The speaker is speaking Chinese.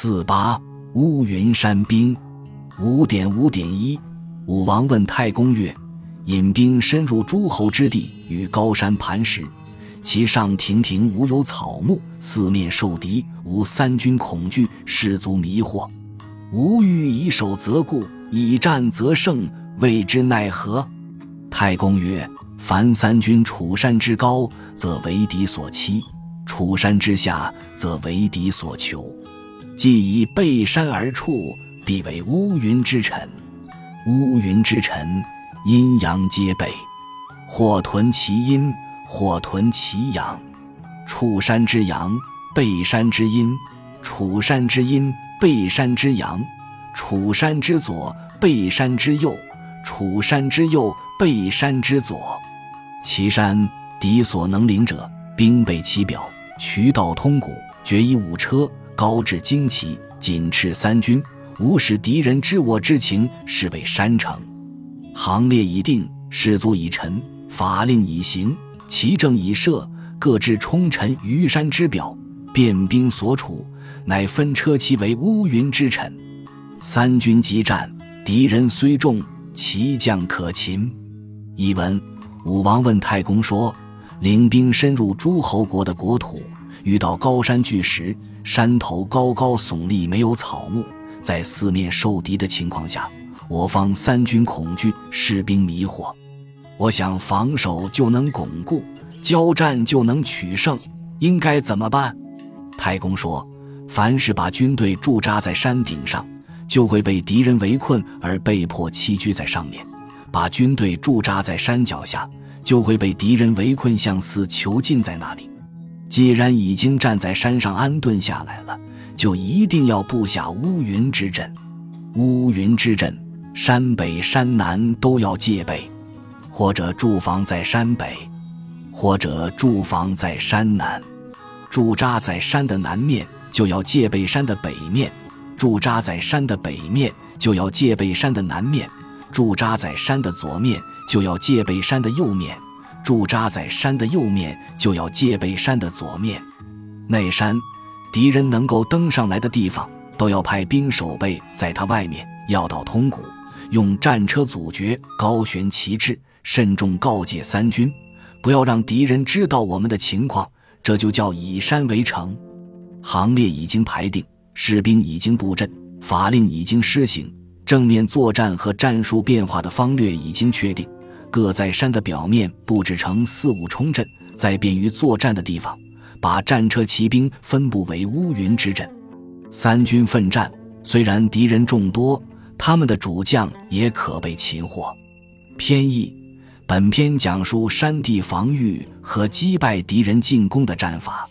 四八乌云山兵，五点五点一。武王问太公曰：“引兵深入诸侯之地，与高山磐石，其上亭亭无有草木，四面受敌，吾三军恐惧，士卒迷惑。吾欲以守则固，以战则胜，谓之奈何？”太公曰：“凡三军处山之高，则为敌所欺；处山之下，则为敌所求。”既以背山而处，必为乌云之臣。乌云之臣，阴阳皆备，或屯其阴，或屯其阳。处山之阳，背山之阴；处山之阴，背山之阳；处山之左，背山之右；处山之右，背山之左。其山，敌所能临者，兵备其表，渠道通谷，决一五车。高至旌旗，紧斥三军，无使敌人知我之情，是为山城。行列已定，士卒已陈，法令已行，旗正已设，各置冲臣于山之表，便兵所处，乃分车骑为乌云之臣。三军激战，敌人虽众，其将可擒。译文：武王问太公说：“领兵深入诸侯国的国土。”遇到高山巨石，山头高高耸立，没有草木，在四面受敌的情况下，我方三军恐惧，士兵迷惑。我想防守就能巩固，交战就能取胜，应该怎么办？太公说：凡是把军队驻扎在山顶上，就会被敌人围困而被迫栖居在上面；把军队驻扎在山脚下，就会被敌人围困，向四囚禁在那里。既然已经站在山上安顿下来了，就一定要布下乌云之阵。乌云之阵，山北山南都要戒备，或者驻防在山北，或者驻防在山南。驻扎在山的南面，就要戒备山的北面；驻扎在山的北面，就要戒备山的南面；驻扎在山的左面，就要戒备山的右面。驻扎在山的右面，就要戒备山的左面。内山，敌人能够登上来的地方，都要派兵守备在它外面，要道通谷，用战车阻绝，高悬旗帜，慎重告诫三军，不要让敌人知道我们的情况。这就叫以山为城。行列已经排定，士兵已经布阵，法令已经施行，正面作战和战术变化的方略已经确定。各在山的表面布置成四五冲阵，在便于作战的地方，把战车骑兵分布为乌云之阵。三军奋战，虽然敌人众多，他们的主将也可被擒获。偏义，本篇讲述山地防御和击败敌人进攻的战法。